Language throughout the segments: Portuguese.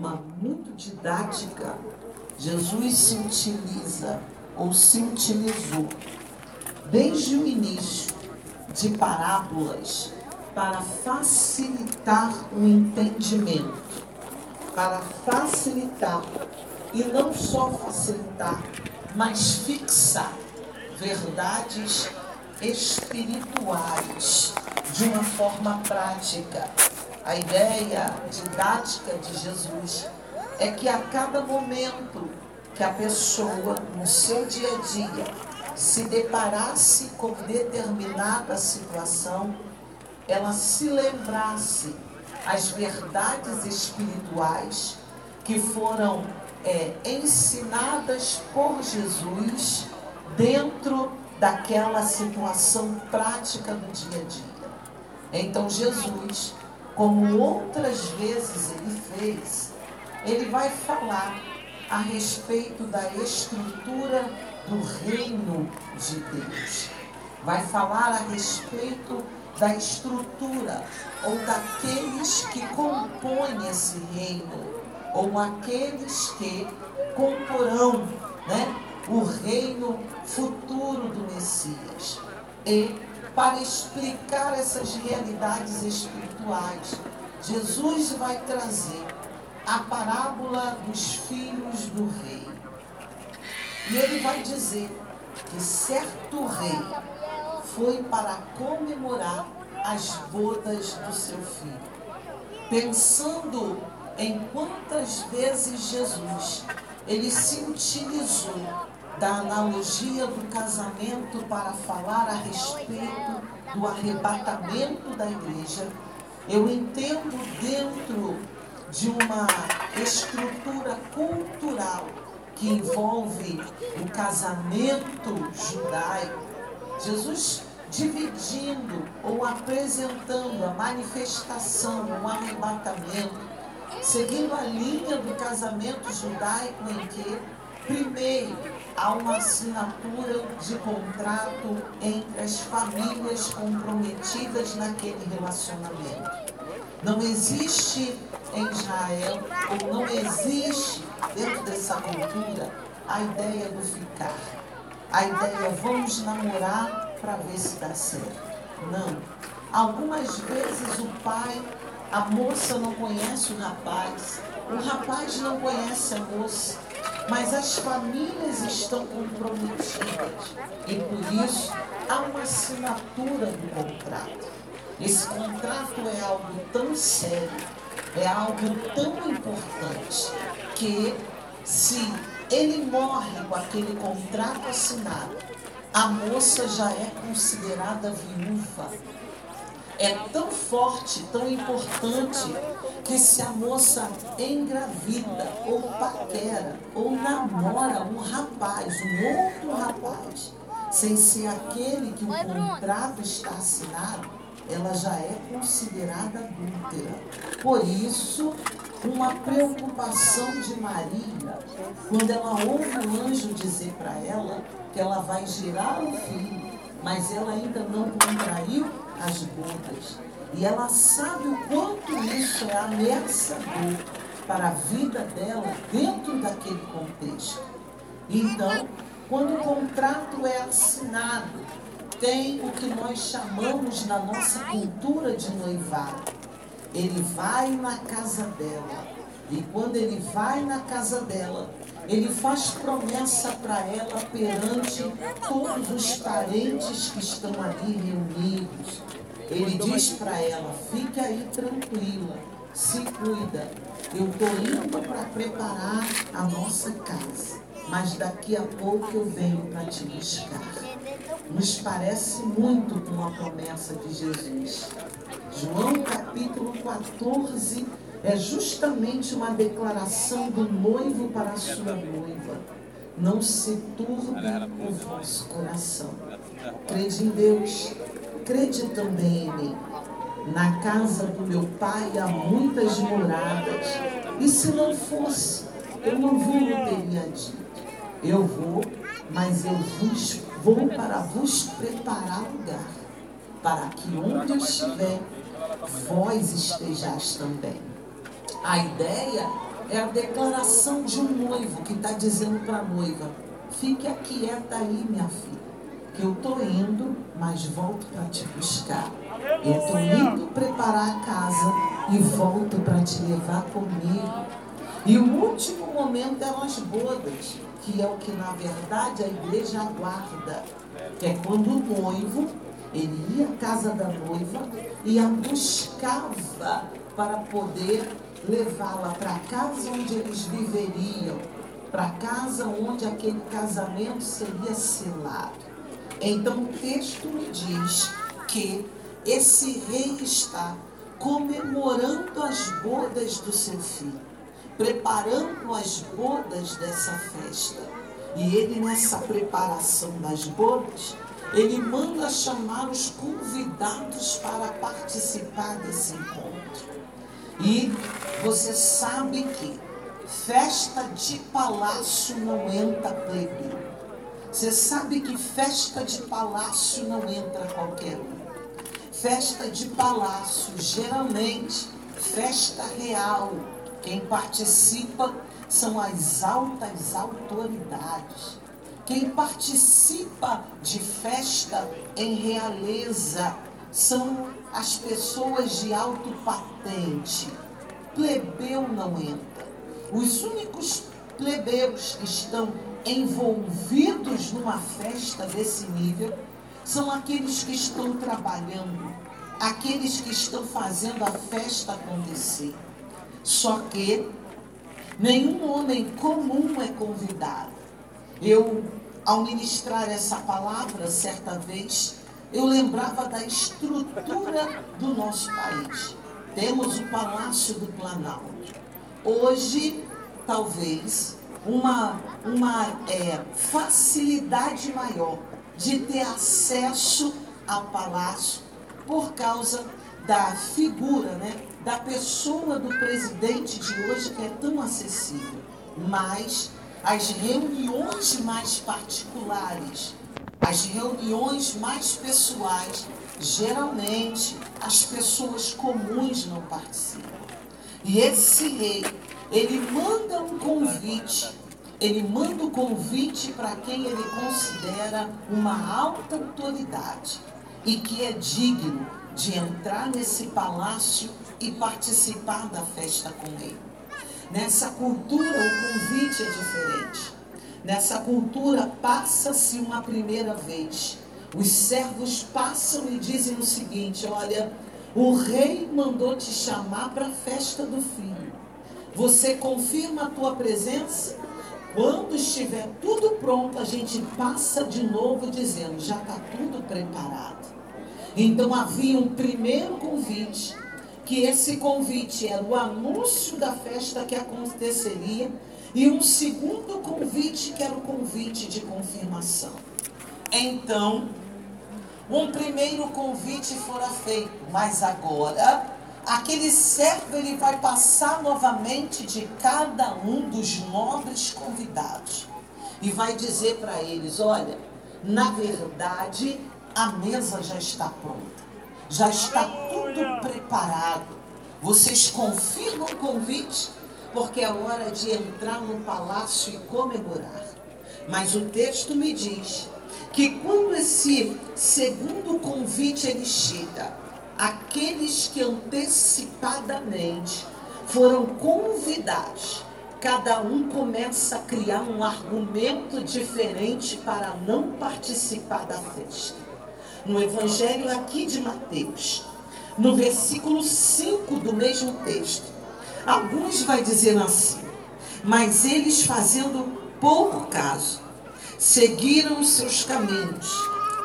forma muito didática, Jesus se utiliza ou se utilizou desde o início de parábolas para facilitar o entendimento, para facilitar e não só facilitar, mas fixar verdades espirituais de uma forma prática. A ideia didática de Jesus é que a cada momento que a pessoa, no seu dia a dia, se deparasse com determinada situação, ela se lembrasse as verdades espirituais que foram é, ensinadas por Jesus dentro daquela situação prática do dia a dia. Então Jesus, como outras vezes ele fez, ele vai falar a respeito da estrutura do reino de Deus. Vai falar a respeito da estrutura ou daqueles que compõem esse reino, ou aqueles que comporão né, o reino futuro do Messias. E para explicar essas realidades espirituais, Jesus vai trazer a parábola dos filhos do rei. E ele vai dizer que certo rei foi para comemorar as bodas do seu filho, pensando em quantas vezes Jesus ele se utilizou da analogia do casamento para falar a respeito do arrebatamento da igreja, eu entendo dentro de uma estrutura cultural que envolve o casamento judaico, Jesus dividindo ou apresentando a manifestação, o arrebatamento, seguindo a linha do casamento judaico em que, primeiro, há uma assinatura de contrato entre as famílias comprometidas naquele relacionamento. Não existe em Israel, ou não existe dentro dessa cultura, a ideia do ficar. A ideia, vamos namorar para ver se dá certo. Não. Algumas vezes o pai, a moça não conhece o rapaz, o rapaz não conhece a moça, mas as famílias estão comprometidas e por isso há uma assinatura do contrato. Esse contrato é algo tão sério, é algo tão importante, que se ele morre com aquele contrato assinado, a moça já é considerada viúva. É tão forte, tão importante, que se a moça engravida, ou paquera, ou namora um rapaz, um outro rapaz, sem ser aquele que o contrato está assinado, ela já é considerada adúltera. Por isso, uma preocupação de Maria, quando ela ouve o anjo dizer para ela que ela vai gerar o filho, mas ela ainda não contraiu as bodas. E ela sabe o quanto isso é ameaçador para a vida dela dentro daquele contexto. Então, quando o contrato é assinado, tem o que nós chamamos na nossa cultura de noivado. Ele vai na casa dela. E quando ele vai na casa dela, ele faz promessa para ela perante todos os parentes que estão ali reunidos. Ele diz para ela: fique aí tranquila, se cuida. Eu estou indo para preparar a nossa casa, mas daqui a pouco eu venho para te buscar nos parece muito com a promessa de Jesus. João capítulo 14 é justamente uma declaração do noivo para a sua noiva. Não se turbe o vosso coração. Crede em Deus, crede também em mim. Na casa do meu pai há muitas moradas, e se não fosse, eu não vos teria dito. Eu vou, mas eu vos Vou para vos preparar lugar, para que onde eu estiver, vós estejais também. A ideia é a declaração de um noivo que está dizendo para a noiva: fique quieta aí, minha filha, que eu estou indo, mas volto para te buscar. Eu estou indo preparar a casa e volto para te levar comigo. E o último momento eram as bodas, que é o que na verdade a igreja aguarda, que é quando o noivo ele ia à casa da noiva e a buscava para poder levá-la para a casa onde eles viveriam, para a casa onde aquele casamento seria selado. Então o texto me diz que esse rei está comemorando as bodas do seu filho, preparando as bodas dessa festa. E ele, nessa preparação das bodas, ele manda chamar os convidados para participar desse encontro. E você sabe que festa de palácio não entra plebe. Você sabe que festa de palácio não entra qualquer um. Festa de palácio, geralmente, festa real. Quem participa são as altas autoridades. Quem participa de festa em realeza são as pessoas de alto patente. Plebeu não entra. Os únicos plebeus que estão envolvidos numa festa desse nível são aqueles que estão trabalhando, aqueles que estão fazendo a festa acontecer. Só que nenhum homem comum é convidado. Eu, ao ministrar essa palavra certa vez, eu lembrava da estrutura do nosso país. Temos o Palácio do Planalto. Hoje, talvez, uma, uma é, facilidade maior de ter acesso ao palácio por causa da figura, né, da pessoa do presidente de hoje que é tão acessível. Mas as reuniões mais particulares as reuniões mais pessoais, geralmente as pessoas comuns não participam. E esse rei, ele manda um convite, ele manda o um convite para quem ele considera uma alta autoridade e que é digno de entrar nesse palácio e participar da festa com ele. Nessa cultura, o convite é diferente. Nessa cultura, passa-se uma primeira vez. Os servos passam e dizem o seguinte: Olha, o rei mandou te chamar para a festa do filho. Você confirma a tua presença? Quando estiver tudo pronto, a gente passa de novo dizendo: já está tudo preparado. Então havia um primeiro convite, que esse convite era o anúncio da festa que aconteceria e um segundo convite, que era o convite de confirmação. Então, um primeiro convite fora feito, mas agora aquele servo ele vai passar novamente de cada um dos nobres convidados e vai dizer para eles: olha, na verdade a mesa já está pronta, já está tudo preparado. Vocês confirmam o convite? Porque é hora de entrar no palácio e comemorar. Mas o texto me diz que quando esse segundo convite ele chega, aqueles que antecipadamente foram convidados, cada um começa a criar um argumento diferente para não participar da festa. No evangelho aqui de Mateus, no versículo 5 do mesmo texto, Alguns vai dizer assim, mas eles fazendo pouco caso, seguiram seus caminhos,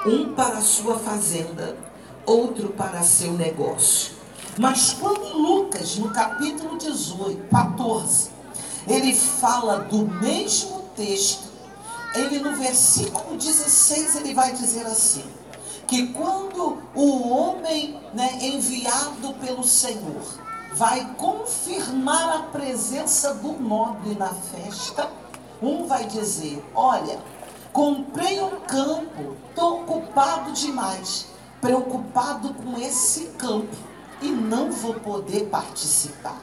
um para sua fazenda, outro para seu negócio. Mas quando Lucas, no capítulo 18, 14, ele fala do mesmo texto, ele no versículo 16 ele vai dizer assim: que quando o homem né, enviado pelo Senhor vai confirmar a presença do nobre na festa. Um vai dizer: Olha, comprei um campo, estou ocupado demais, preocupado com esse campo e não vou poder participar.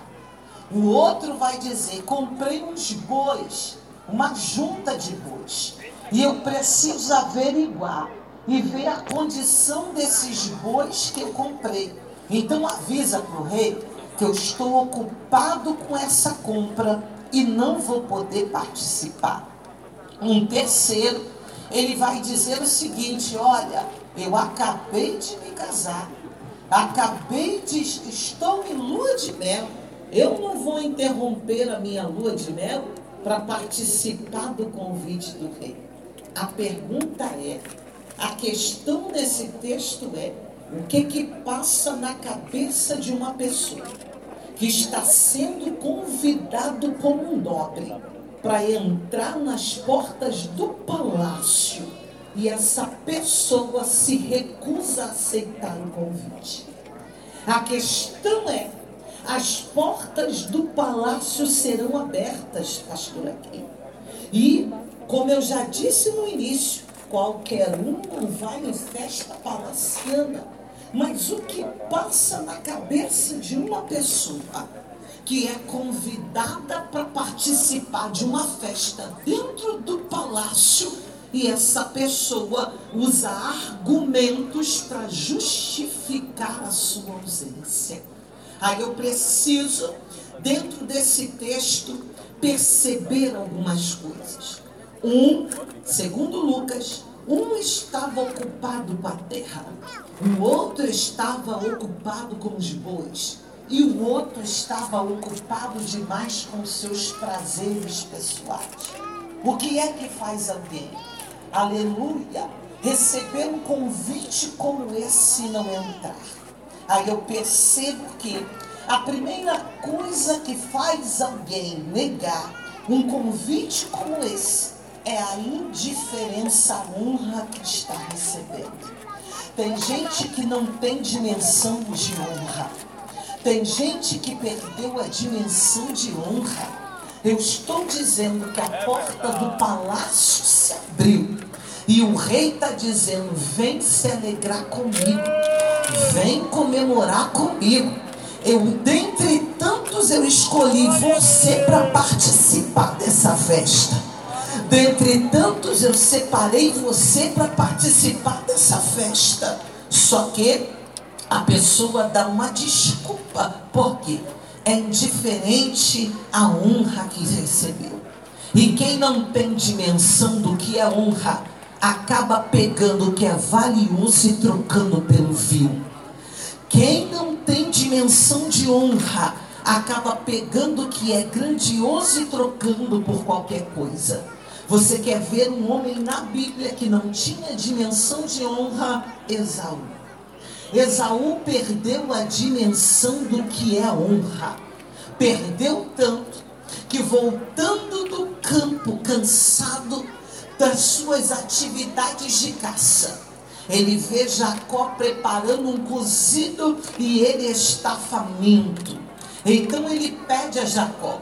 O outro vai dizer: comprei uns bois, uma junta de bois, e eu preciso averiguar e ver a condição desses bois que eu comprei. Então avisa para o rei que eu estou ocupado com essa compra e não vou poder participar. Um terceiro, ele vai dizer o seguinte: olha, eu acabei de me casar, acabei de estou em lua de mel. Eu não vou interromper a minha lua de mel para participar do convite do rei. A pergunta é: a questão desse texto é o que que passa na cabeça de uma pessoa que está sendo convidado como um nobre para entrar nas portas do palácio e essa pessoa se recusa a aceitar o convite. A questão é: as portas do palácio serão abertas, pastor aqui. E, como eu já disse no início, qualquer um não vai em festa palaciana. Mas o que passa na cabeça de uma pessoa que é convidada para participar de uma festa dentro do palácio e essa pessoa usa argumentos para justificar a sua ausência. Aí eu preciso, dentro desse texto, perceber algumas coisas. Um, segundo Lucas, um estava ocupado com a terra, o outro estava ocupado com os bois, e o outro estava ocupado demais com seus prazeres pessoais. O que é que faz alguém? Aleluia! Receber um convite como esse e não entrar. Aí eu percebo que a primeira coisa que faz alguém negar um convite como esse é a indiferença à honra que está recebendo. Tem gente que não tem dimensão de honra. Tem gente que perdeu a dimensão de honra. Eu estou dizendo que a porta do palácio se abriu. E o rei está dizendo: vem se alegrar comigo. Vem comemorar comigo. Eu, dentre tantos, eu escolhi você para participar dessa festa. Dentre tantos, eu separei você para participar dessa festa. Só que a pessoa dá uma desculpa, porque é indiferente à honra que recebeu. E quem não tem dimensão do que é honra, acaba pegando o que é valioso e trocando pelo vil. Quem não tem dimensão de honra, acaba pegando o que é grandioso e trocando por qualquer coisa. Você quer ver um homem na Bíblia que não tinha dimensão de honra? Esaú. Esaú perdeu a dimensão do que é honra. Perdeu tanto que voltando do campo, cansado das suas atividades de caça, ele vê Jacó preparando um cozido e ele está faminto. Então ele pede a Jacó: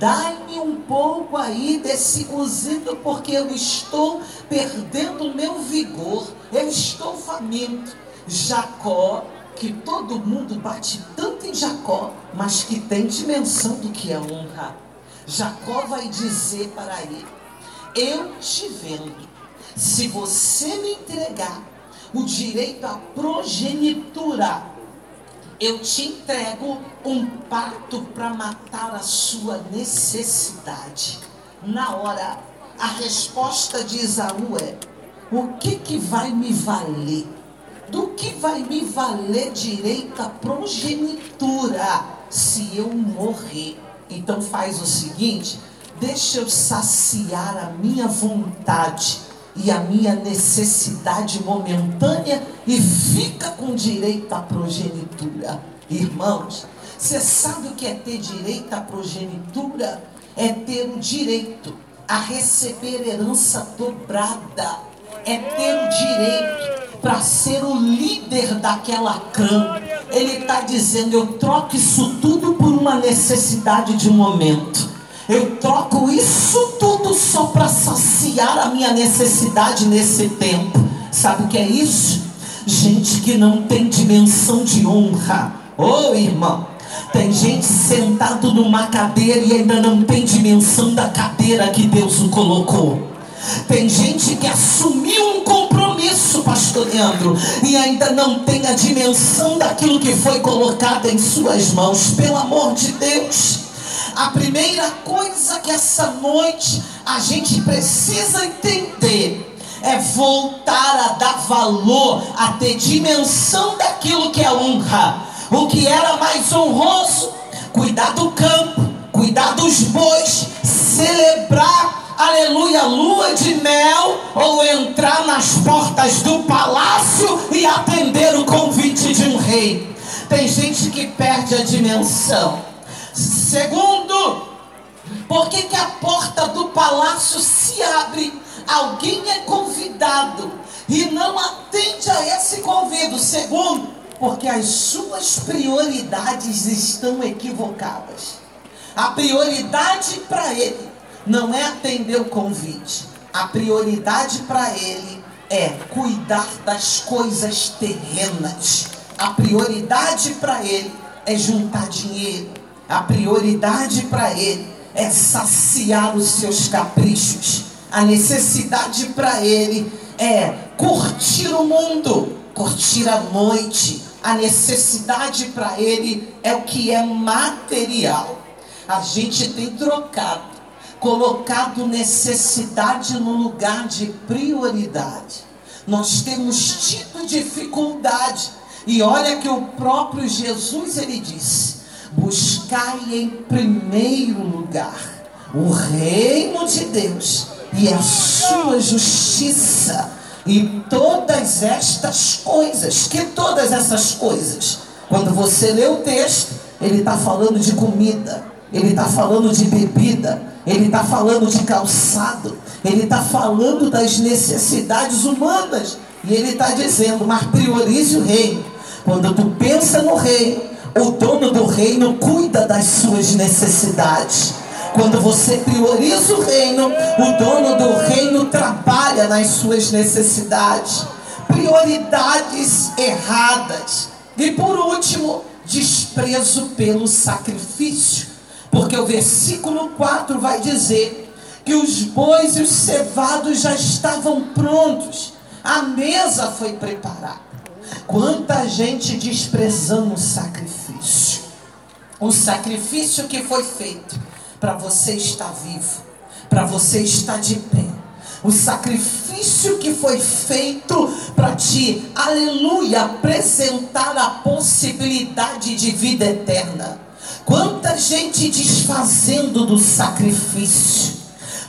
Dai-me um pouco aí desse cozido, porque eu estou perdendo o meu vigor, eu estou faminto. Jacó, que todo mundo bate tanto em Jacó, mas que tem dimensão do que é honra. Jacó vai dizer para ele: Eu te vendo, se você me entregar o direito à progenitura, eu te entrego um pato para matar a sua necessidade. Na hora, a resposta de Isaú é: o que que vai me valer? Do que vai me valer direito à progenitura se eu morrer? Então faz o seguinte, deixa eu saciar a minha vontade e a minha necessidade momentânea e fica com direito à progenitura. Irmãos, você sabe o que é ter direito à progenitura? É ter o direito a receber herança dobrada. É ter o direito para ser o líder daquela clã. Ele está dizendo: eu troco isso tudo por uma necessidade de momento. Eu troco isso tudo só para saciar a minha necessidade nesse tempo. Sabe o que é isso? Gente que não tem dimensão de honra. Ô oh, irmão, Tem gente sentado numa cadeira e ainda não tem dimensão da cadeira que Deus o colocou. Tem gente que assumiu um compromisso, pastor Leandro, e ainda não tem a dimensão daquilo que foi colocado em suas mãos. Pelo amor de Deus. A primeira coisa que essa noite a gente precisa entender é voltar a dar valor, a ter dimensão daquilo que é honra. O que era mais honroso, cuidar do campo, cuidar dos bois, celebrar, aleluia, lua de mel, ou entrar nas portas do palácio e atender o convite de um rei. Tem gente que perde a dimensão. Segundo, por que, que a porta do palácio se abre? Alguém é convidado e não atende a esse convite. Segundo, porque as suas prioridades estão equivocadas. A prioridade para ele não é atender o convite. A prioridade para ele é cuidar das coisas terrenas. A prioridade para ele é juntar dinheiro. A prioridade para ele é saciar os seus caprichos. A necessidade para ele é curtir o mundo, curtir a noite. A necessidade para ele é o que é material. A gente tem trocado, colocado necessidade no lugar de prioridade. Nós temos tido dificuldade. E olha que o próprio Jesus ele disse: buscai em primeiro lugar o reino de Deus e a sua justiça e todas estas coisas, que todas essas coisas, quando você lê o texto, ele está falando de comida, ele está falando de bebida, ele está falando de calçado, ele está falando das necessidades humanas, e ele está dizendo, mas priorize o reino. Quando tu pensa no reino, o dono do reino cuida das suas necessidades. Quando você prioriza o reino, o dono do reino trabalha nas suas necessidades. Prioridades erradas. E por último, desprezo pelo sacrifício. Porque o versículo 4 vai dizer que os bois e os cevados já estavam prontos, a mesa foi preparada. Quanta gente desprezando o sacrifício. O sacrifício que foi feito para você estar vivo, para você estar de pé. O sacrifício que foi feito para te, aleluia, apresentar a possibilidade de vida eterna. Quanta gente desfazendo do sacrifício.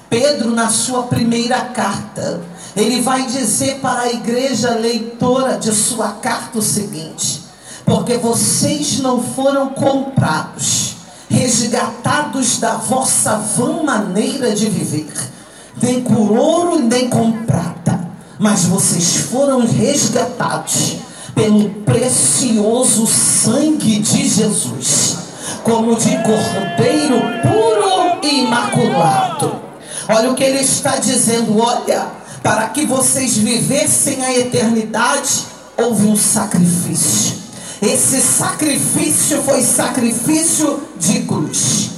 Pedro, na sua primeira carta, ele vai dizer para a igreja leitora de sua carta o seguinte: porque vocês não foram comprados, resgatados da vossa vã maneira de viver, nem com ouro nem com prata, mas vocês foram resgatados pelo precioso sangue de Jesus, como de cordeiro puro e imaculado. Olha o que ele está dizendo, olha para que vocês vivessem a eternidade, houve um sacrifício. Esse sacrifício foi sacrifício de cruz.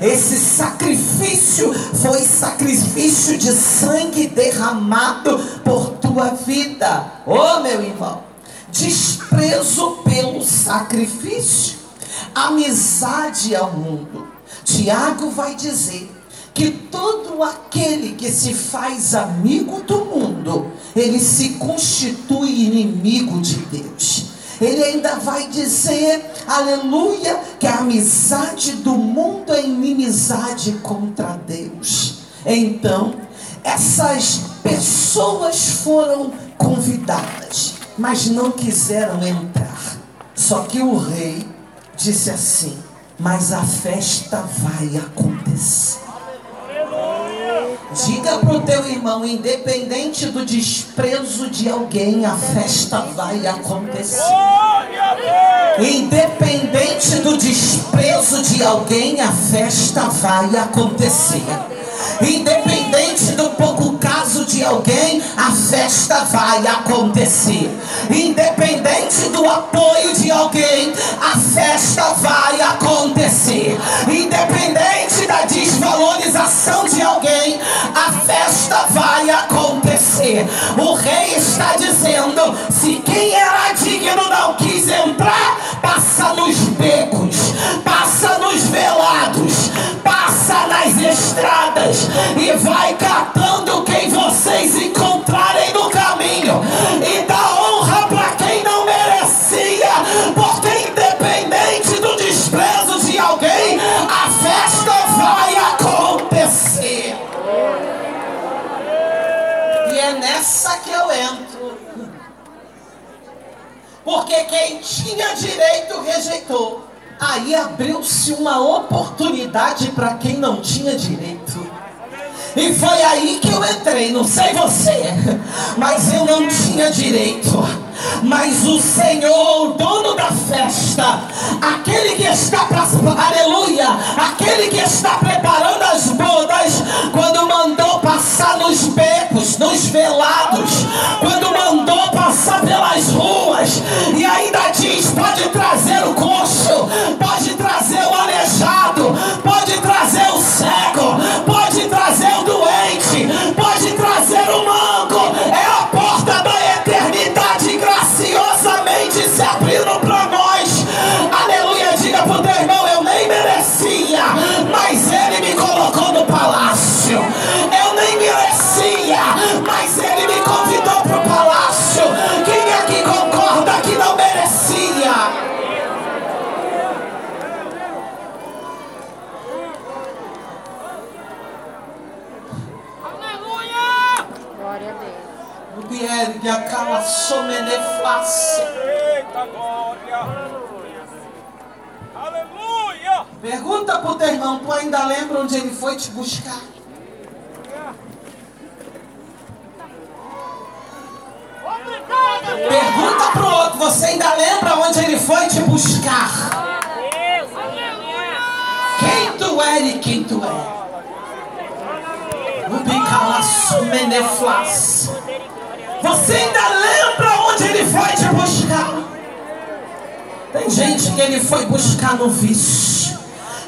Esse sacrifício foi sacrifício de sangue derramado por tua vida. Oh, meu irmão, desprezo pelo sacrifício, amizade ao mundo. Tiago vai dizer que todo aquele que se faz amigo do mundo, ele se constitui inimigo de Deus. Ele ainda vai dizer, aleluia, que a amizade do mundo é inimizade contra Deus. Então, essas pessoas foram convidadas, mas não quiseram entrar. Só que o rei disse assim: Mas a festa vai acontecer. Diga para o teu irmão, independente do desprezo de alguém, a festa vai acontecer. Independente do desprezo de alguém, a festa vai acontecer. Independente do pouco de alguém, a festa vai acontecer. Independente do apoio de alguém, a festa vai acontecer. Independente da desvalorização de alguém, a festa vai acontecer. O rei está dizendo: se quem era digno não quis entrar, passa nos becos, passa nos velados, direito rejeitou. Aí abriu-se uma oportunidade para quem não tinha direito. E foi aí que eu entrei, não sei você, mas eu não tinha direito. Mas o Senhor, o dono da festa, aquele que está para aleluia, aquele que está preparando as bodas, quando mandou passar nos becos, nos velados, quando mandou passar pelas ruas, e ainda diz: pode trazer o coxo, pode trazer o aleijado, pode trazer o cego, pode Ubiergue aquela somenefácia. Eita glória! Aleluia! Pergunta pro teu irmão, tu ainda lembra onde ele foi te buscar? Pergunta pro outro, você ainda lembra onde ele foi te buscar? Quem tu é e quem tu é? Ubicala someneflas. Você ainda lembra onde ele foi te buscar? Tem gente que ele foi buscar no vício.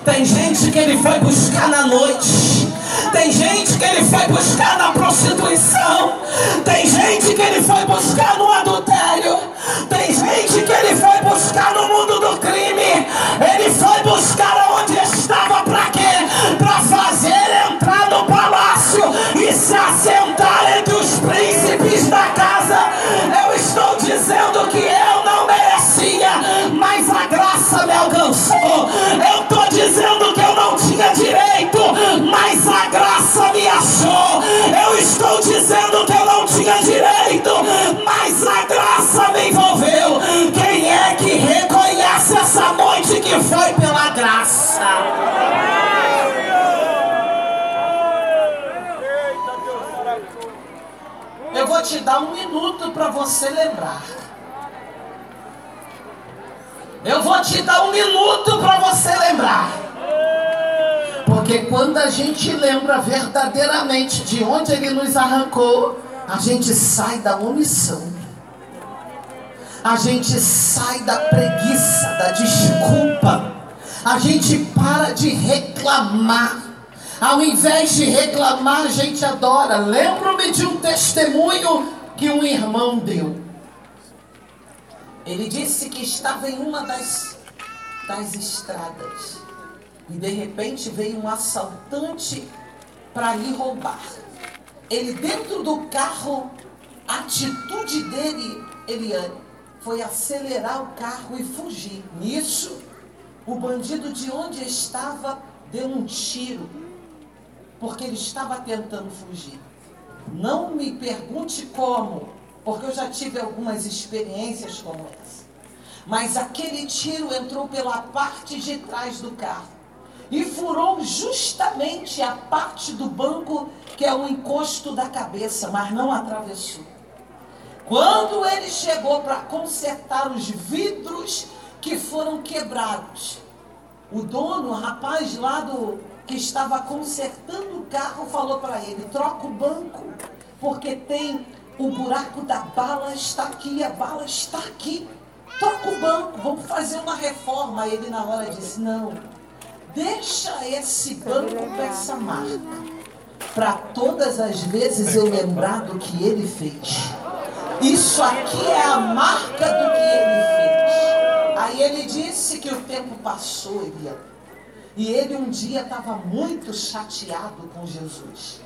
Tem gente que ele foi buscar na noite. Tem gente que ele foi buscar na prostituição. Tem gente que ele foi buscar no adultério. Tem gente que ele foi buscar no mundo do crime. Ele foi buscar onde foi pela graça? Eu vou te dar um minuto para você lembrar. Eu vou te dar um minuto para você lembrar. Porque quando a gente lembra verdadeiramente de onde ele nos arrancou, a gente sai da omissão. A gente sai da preguiça, da desculpa. A gente para de reclamar. Ao invés de reclamar, a gente adora. Lembro-me de um testemunho que um irmão deu. Ele disse que estava em uma das, das estradas. E de repente veio um assaltante para lhe roubar. Ele dentro do carro, a atitude dele, Eliane, foi acelerar o carro e fugir. Nisso, o bandido de onde estava deu um tiro, porque ele estava tentando fugir. Não me pergunte como, porque eu já tive algumas experiências como essa. Mas aquele tiro entrou pela parte de trás do carro e furou justamente a parte do banco que é o encosto da cabeça, mas não atravessou. Quando ele chegou para consertar os vidros que foram quebrados, o dono, o rapaz lá do que estava consertando o carro, falou para ele: troca o banco, porque tem o buraco da bala está aqui, a bala está aqui. Troca o banco, vamos fazer uma reforma. Ele na hora disse, não, deixa esse banco com essa marca. Para todas as vezes eu lembrar do que ele fez. Isso aqui é a marca do que ele fez. Aí ele disse que o tempo passou, Elião. E ele um dia estava muito chateado com Jesus.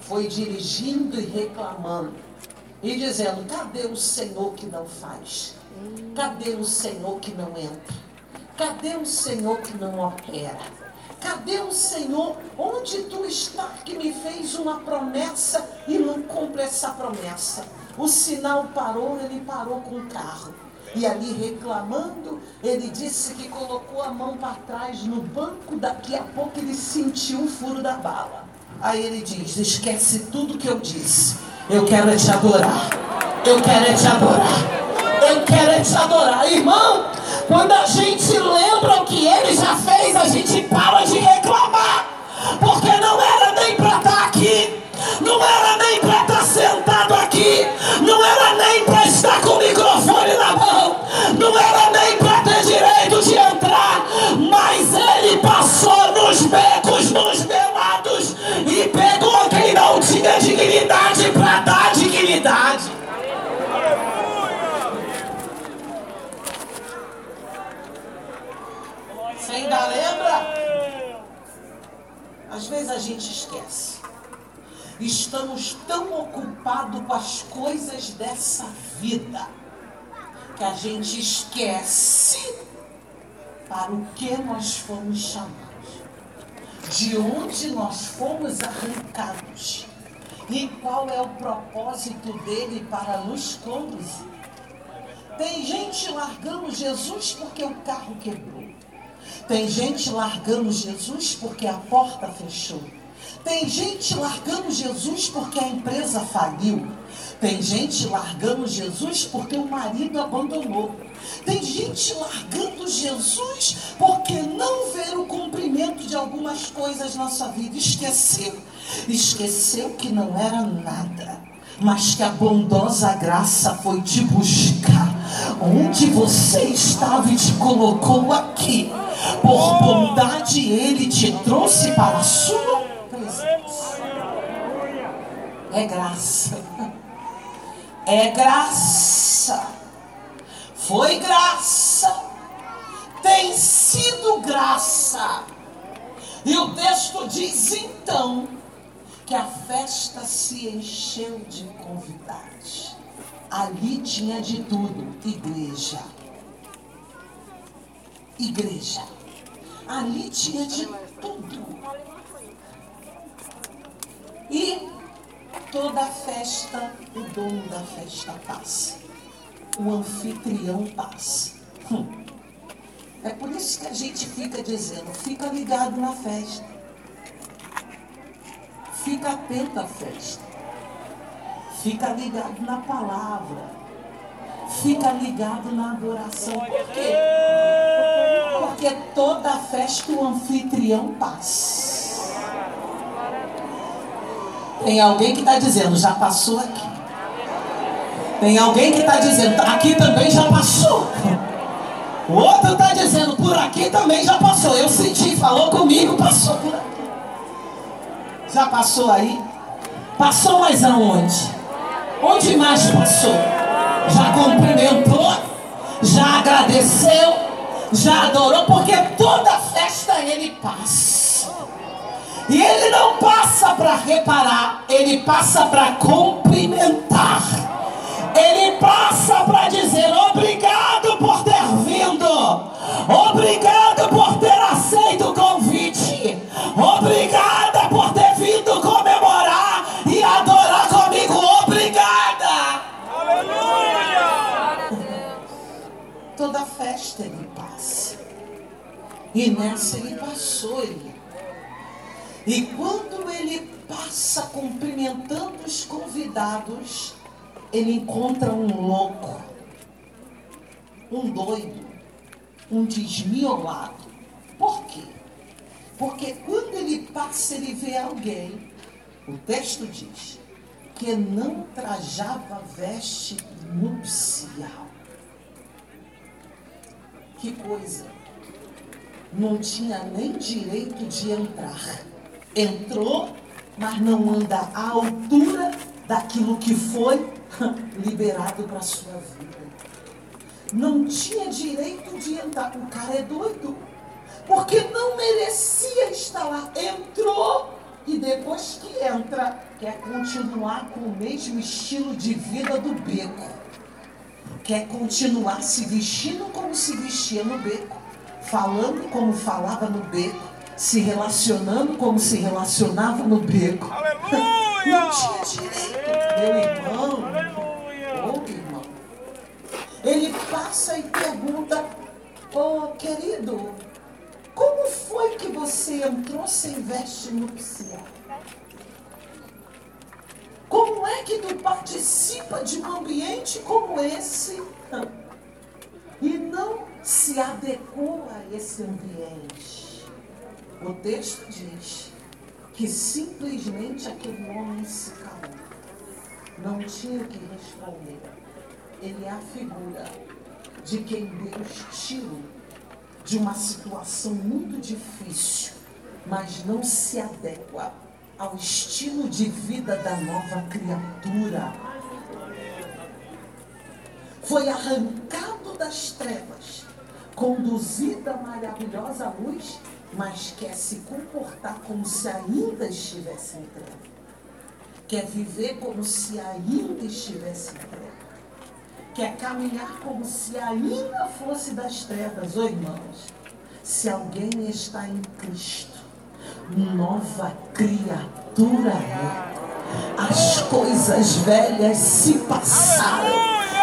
Foi dirigindo e reclamando. E dizendo: cadê o Senhor que não faz? Cadê o Senhor que não entra? Cadê o Senhor que não opera? Cadê o Senhor? Onde tu está que me fez uma promessa e não cumpre essa promessa? O sinal parou, ele parou com o carro. E ali reclamando, ele disse que colocou a mão para trás no banco, daqui a pouco ele sentiu o furo da bala. Aí ele diz: Esquece tudo que eu disse. Eu quero é te adorar. Eu quero é te adorar. Eu quero é te adorar. Irmão, quando a gente lembra o que ele já fez, a gente para de reclamar. Porque não era nem para estar tá aqui. Não era nem para estar tá sentado aqui. Não era nem para estar com o microfone na mão. Não era nem para ter direito de entrar. Mas ele passou nos becos, nos belados e pegou quem não tinha dignidade para dar dignidade. Você ainda lembra? Às vezes a gente esquece. Estamos tão ocupados com as coisas dessa vida que a gente esquece para o que nós fomos chamados de onde nós fomos arrancados e qual é o propósito dele para nos conduzir. Tem gente largando Jesus porque o carro quebrou. Tem gente largando Jesus porque a porta fechou. Tem gente largando Jesus porque a empresa faliu. Tem gente largando Jesus porque o marido abandonou. Tem gente largando Jesus porque não vê o cumprimento de algumas coisas na sua vida. Esqueceu. Esqueceu que não era nada. Mas que a bondosa graça foi te buscar onde você estava e te colocou aqui. Por bondade, ele te trouxe para a sua. É graça. É graça. Foi graça. Tem sido graça. E o texto diz então que a festa se encheu de convidados. Ali tinha de tudo, igreja. Igreja. Ali tinha de tudo. E toda festa, o dono da festa passa. O anfitrião passa. Hum. É por isso que a gente fica dizendo, fica ligado na festa. Fica atento à festa. Fica ligado na palavra. Fica ligado na adoração. Por quê? Porque toda festa o anfitrião passa. Tem alguém que está dizendo, já passou aqui. Tem alguém que está dizendo, aqui também já passou. O outro está dizendo, por aqui também já passou. Eu senti, falou comigo, passou por aqui. Já passou aí? Passou mais aonde? Onde mais passou? Já cumprimentou? Já agradeceu? Já adorou? Porque toda festa ele passa. E ele não passa para reparar, ele passa para cumprimentar. Ele passa para dizer obrigado por ter vindo. Obrigado por ter aceito o convite. Obrigada por ter vindo comemorar e adorar comigo. Obrigada. Aleluia. Toda festa ele passa. E nessa ele passou, ele. E quando ele passa cumprimentando os convidados, ele encontra um louco, um doido, um desmiolado. Por quê? Porque quando ele passa, ele vê alguém. O texto diz que não trajava veste nupcial. Que coisa! Não tinha nem direito de entrar. Entrou, mas não anda à altura daquilo que foi liberado para a sua vida. Não tinha direito de entrar. O cara é doido. Porque não merecia estar lá. Entrou e depois que entra, quer continuar com o mesmo estilo de vida do beco. Quer continuar se vestindo como se vestia no beco, falando como falava no beco, se relacionando como se relacionava no beco. Aleluia! Não tinha direito, meu irmão. Aleluia! Ô irmão. Ele passa e pergunta, ô querido, como foi que você entrou sem veste nupcial? Como é que tu participa de um ambiente como esse e não se adequou a esse ambiente? O texto diz que simplesmente aquele homem se calou. Não tinha o que responder. Ele é a figura de quem Deus tirou de uma situação muito difícil, mas não se adequa ao estilo de vida da nova criatura. Foi arrancado das trevas, conduzido à maravilhosa luz, mas quer se comportar como se ainda estivesse em treva. Quer viver como se ainda estivesse em treva quer caminhar como se ainda fosse das trevas, ô irmãos. Se alguém está em Cristo, nova criatura é. As coisas velhas se passaram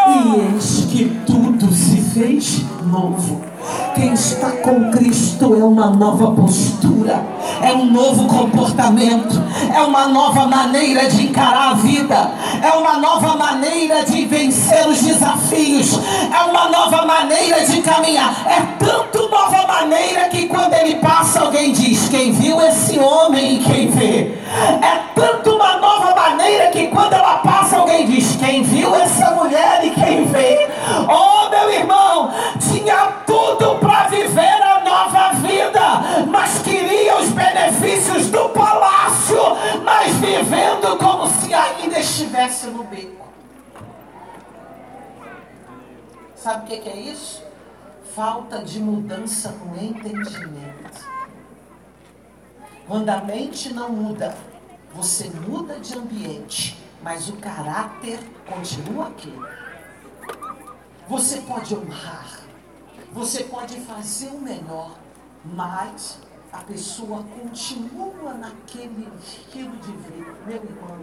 e eis que tudo se fez novo. Quem está com Cristo é uma nova postura, é um novo comportamento, é uma nova maneira de encarar a vida, é uma nova maneira de vencer os desafios, é uma nova maneira de caminhar. É tanto nova maneira que quando ele passa, alguém diz: Quem viu esse homem e quem vê? É tanto uma nova maneira que quando ela passa, alguém diz: Quem viu essa mulher e quem vê? Oh, meu irmão, tinha tudo para viver a nova vida, mas queria os benefícios do palácio, mas vivendo como se ainda estivesse no beco. Sabe o que, é isso? Falta de mudança no entendimento. Quando a mente não muda, você muda de ambiente, mas o caráter continua aqui. Você pode honrar, você pode fazer o melhor, mas a pessoa continua naquele estilo de vida. Meu irmão,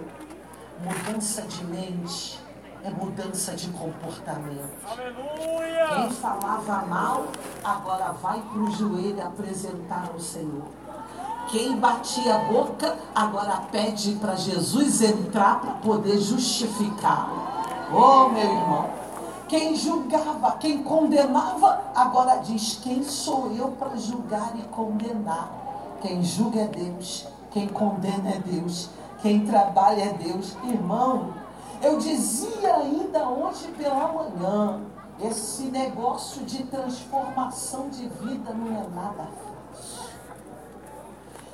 mudança de mente é mudança de comportamento. Aleluia! Quem falava mal, agora vai para o joelho apresentar ao Senhor. Quem batia a boca, agora pede para Jesus entrar para poder justificá-lo. Oh, meu irmão. Quem julgava, quem condenava, agora diz: Quem sou eu para julgar e condenar? Quem julga é Deus, quem condena é Deus, quem trabalha é Deus. Irmão, eu dizia ainda hoje pela manhã: esse negócio de transformação de vida não é nada fácil.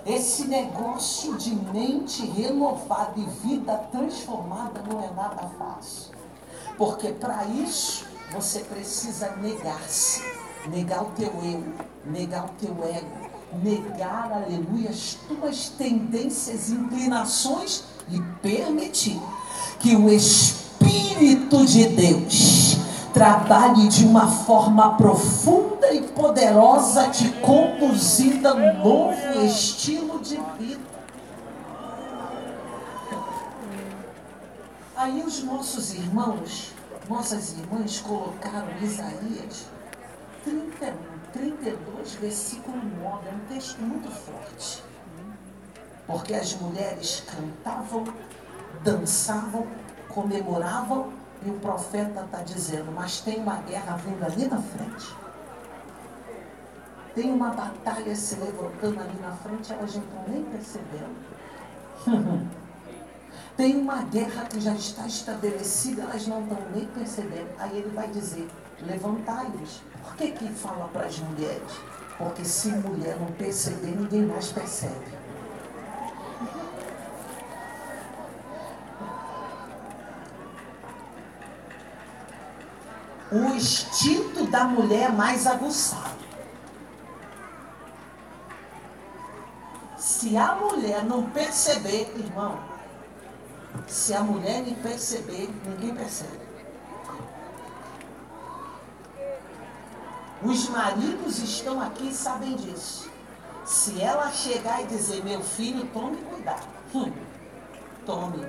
Esse negócio de mente renovada e vida transformada não é nada fácil. Porque para isso você precisa negar-se, negar o teu eu, negar o teu ego, negar, aleluia, as tuas tendências, inclinações e permitir que o Espírito de Deus trabalhe de uma forma profunda e poderosa, te conduzindo a um novo estilo de vida. Aí os nossos irmãos, nossas irmãs colocaram Isaías 31, 32, versículo 9. É um texto muito forte. Porque as mulheres cantavam, dançavam, comemoravam, e o profeta está dizendo, mas tem uma guerra vindo ali na frente. Tem uma batalha se levantando ali na frente, elas não estão nem percebendo. Tem uma guerra que já está estabelecida, elas não estão nem percebendo. Aí ele vai dizer: levantai-vos. Por que, que fala para as mulheres? Porque se mulher não perceber, ninguém mais percebe. O instinto da mulher é mais aguçado. Se a mulher não perceber, irmão, se a mulher não perceber, ninguém percebe. Os maridos estão aqui e sabem disso. Se ela chegar e dizer, meu filho, tome cuidado. Hum, tome.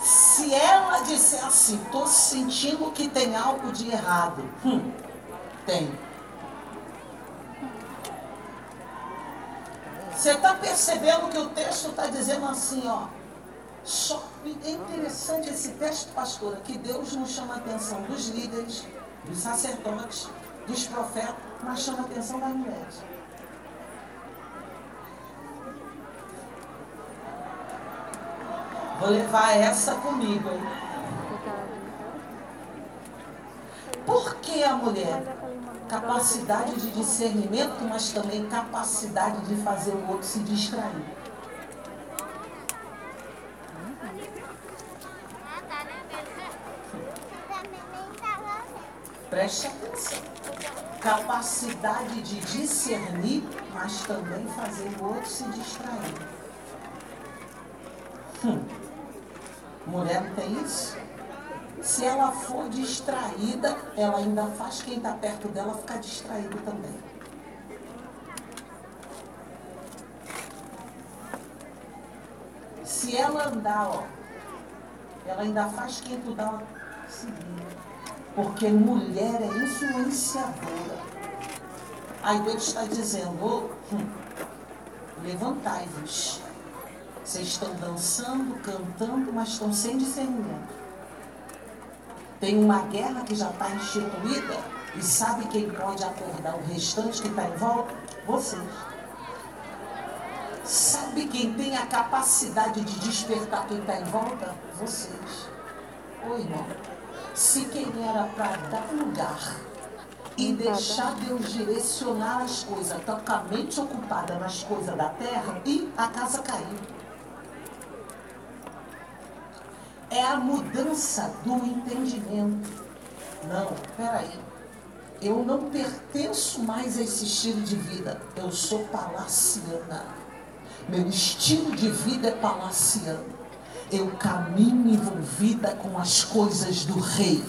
Se ela disser assim, estou sentindo que tem algo de errado. Hum, tem. Você está percebendo que o texto está dizendo assim, ó. Só é interessante esse texto, pastora, que Deus não chama a atenção dos líderes, dos sacerdotes, dos profetas, mas chama a atenção das mulheres. Vou levar essa comigo, hein? Por que a mulher? Capacidade de discernimento, mas também capacidade de fazer o outro se distrair. Preste atenção. Capacidade de discernir, mas também fazer o outro se distrair. Hum. Mulher não tem isso? Se ela for distraída, ela ainda faz quem está perto dela ficar distraído também. Se ela andar, ó, ela ainda faz quem tu dá. Porque mulher é influenciadora. Aí Deus está dizendo, oh, hum, levantai-vos. Vocês estão dançando, cantando, mas estão sem discernimento. Tem uma guerra que já está instituída e sabe quem pode acordar o restante que está em volta? Vocês. Sabe quem tem a capacidade de despertar quem está em volta? Vocês. Oi, irmão se quem era para dar lugar e deixar Deus direcionar as coisas, está com a mente ocupada nas coisas da terra e a casa caiu. É a mudança do entendimento. Não, peraí. Eu não pertenço mais a esse estilo de vida. Eu sou palaciana. Meu estilo de vida é palaciano eu caminho envolvida com as coisas do rei.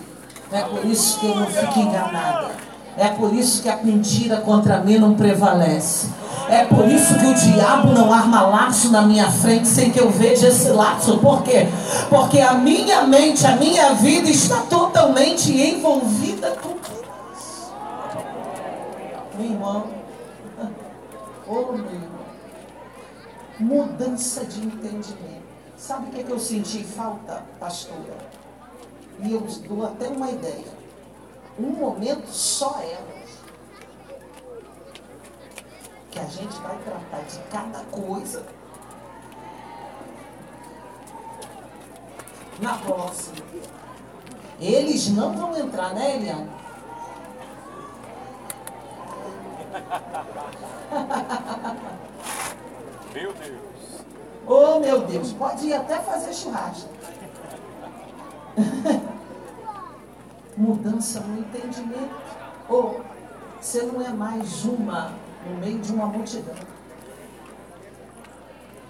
É por isso que eu não fico enganada. É por isso que a mentira contra mim não prevalece. É por isso que o diabo não arma laço na minha frente sem que eu veja esse laço. Por quê? Porque a minha mente, a minha vida está totalmente envolvida com isso. Meu irmão, oh meu irmão, mudança de entendimento. Sabe o que, é que eu senti falta, pastora? E eu dou até uma ideia. Um momento só elas. Que a gente vai tratar de cada coisa. Na próxima. Eles não vão entrar, né, Eliane? Meu Deus. Oh, meu Deus, pode ir até fazer churrasco. Mudança no entendimento. Ou você não é mais uma no meio de uma multidão.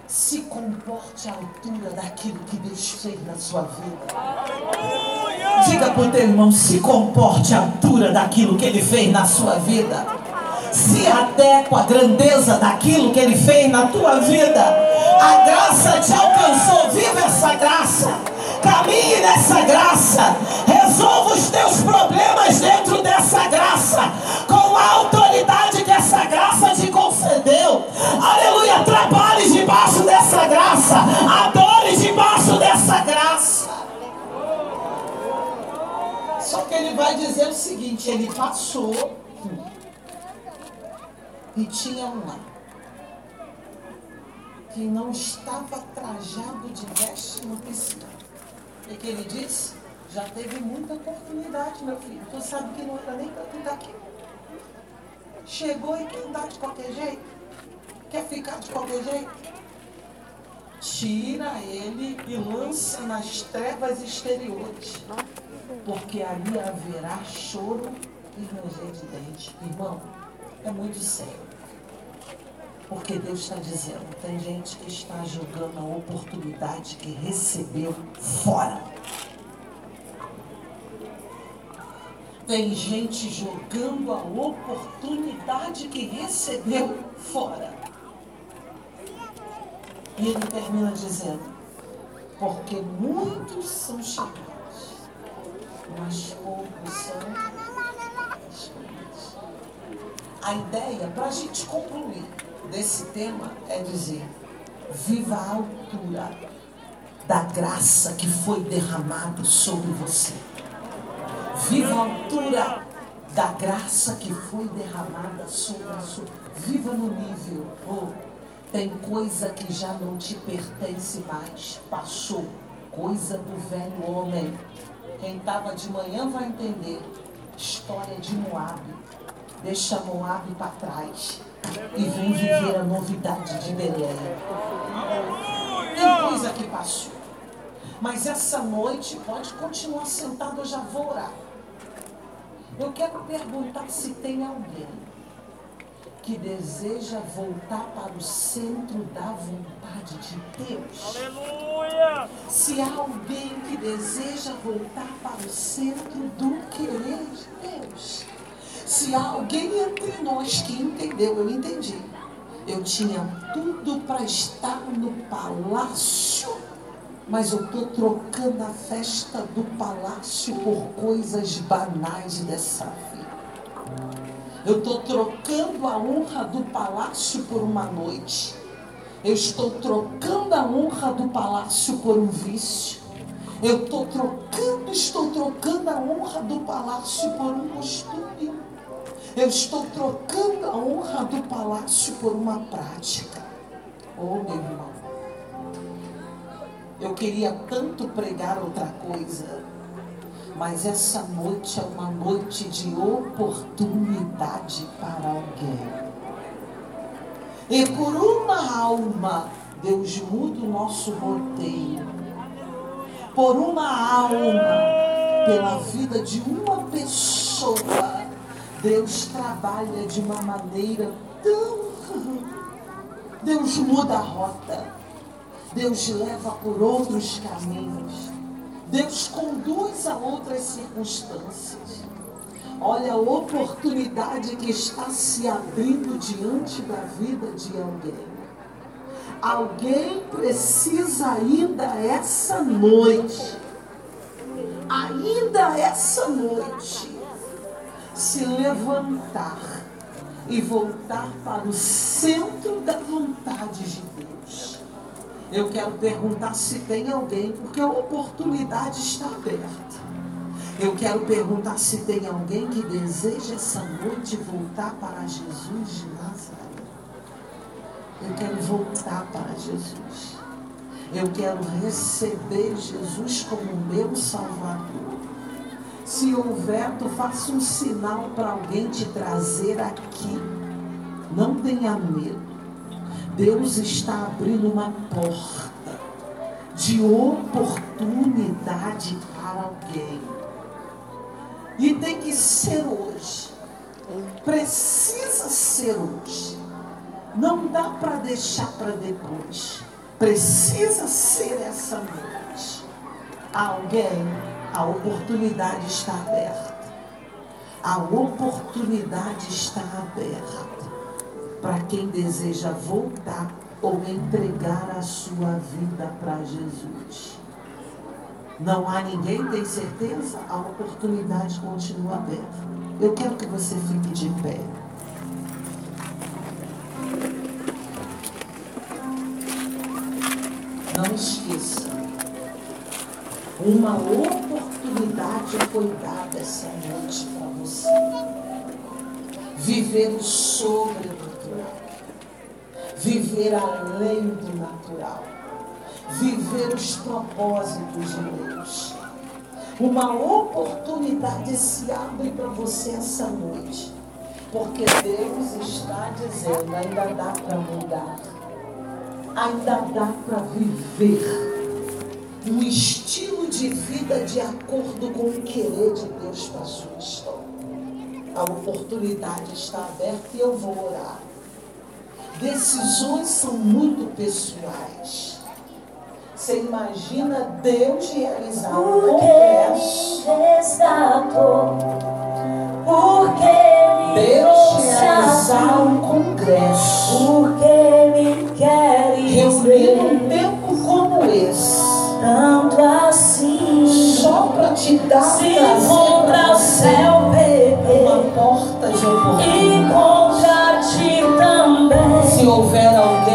Se comporte à altura daquilo que Deus fez na sua vida. Diga para o teu irmão, se comporte à altura daquilo que ele fez na sua vida se adequa à grandeza daquilo que Ele fez na tua vida. A graça te alcançou, viva essa graça. Caminhe nessa graça, resolva os teus problemas dentro dessa graça, com a autoridade que essa graça te concedeu. Aleluia, trabalhe debaixo dessa graça, adore debaixo dessa graça. Só que ele vai dizer o seguinte: ele passou e tinha um lá. que não estava trajado de veste piscina. E que ele disse? Já teve muita oportunidade, meu filho. Tu sabe que não era nem para tu estar aqui. Chegou e quer andar de qualquer jeito? Quer ficar de qualquer jeito? Tira ele e lança nas trevas exteriores. Porque ali haverá choro e ranger de dente. Irmão, é muito sério. Porque Deus está dizendo, tem gente que está jogando a oportunidade que recebeu fora. Tem gente jogando a oportunidade que recebeu fora. E ele termina dizendo, porque muitos são chamados, mas poucos são escolhidos. A ideia, para a gente concluir desse tema, é dizer, viva a altura da graça que foi derramada sobre você. Viva a altura da graça que foi derramada sobre a sua. Viva no nível. Oh, tem coisa que já não te pertence mais. Passou. Coisa do velho homem. Quem estava de manhã vai entender. História de Moab. Deixa Moab para trás. E vem viver a novidade de Belém. Tem coisa que passou. Mas essa noite pode continuar sentado, eu já vou orar. Eu quero perguntar se tem alguém que deseja voltar para o centro da vontade de Deus. Aleluia! Se há alguém que deseja voltar para o centro do querer de Deus. Se há alguém entre nós que entendeu, eu entendi. Eu tinha tudo para estar no palácio mas eu estou trocando a festa do palácio por coisas banais dessa vida. Eu estou trocando a honra do palácio por uma noite. Eu estou trocando a honra do palácio por um vício. Eu estou trocando, estou trocando a honra do palácio por um costume. Eu estou trocando a honra do palácio por uma prática. Oh, meu irmão. Eu queria tanto pregar outra coisa, mas essa noite é uma noite de oportunidade para alguém. E por uma alma, Deus muda o nosso roteiro. Por uma alma, pela vida de uma pessoa, Deus trabalha de uma maneira tão. Deus muda a rota. Deus leva por outros caminhos. Deus conduz a outras circunstâncias. Olha a oportunidade que está se abrindo diante da vida de alguém. Alguém precisa ainda essa noite, ainda essa noite, se levantar e voltar para o centro da vontade de Deus. Eu quero perguntar se tem alguém, porque a oportunidade está aberta. Eu quero perguntar se tem alguém que deseja essa noite voltar para Jesus de Nazaré. Eu quero voltar para Jesus. Eu quero receber Jesus como meu Salvador. Se houver, tu faça um sinal para alguém te trazer aqui. Não tenha medo. Deus está abrindo uma porta de oportunidade para alguém. E tem que ser hoje. Precisa ser hoje. Não dá para deixar para depois. Precisa ser essa noite. Alguém, a oportunidade está aberta. A oportunidade está aberta para quem deseja voltar ou entregar a sua vida para Jesus. Não há ninguém, tem certeza? A oportunidade continua aberta. Eu quero que você fique de pé. Não esqueça. Uma oportunidade foi dada essa noite para você. Viver o sobrenatural viver além do natural, viver os propósitos de Deus. Uma oportunidade se abre para você essa noite, porque Deus está dizendo: ainda dá para mudar, ainda dá para viver um estilo de vida de acordo com o querer de Deus para a sua história. A oportunidade está aberta e eu vou orar. Decisões são muito pessoais. Você imagina Deus realizar um congresso. porque me Deus realizar um congresso. porque me quer Reunir um tempo como esse. tanto assim. Só para te dar Se encontra pra o céu, bebê, uma porta de oportunidade. Houver alguém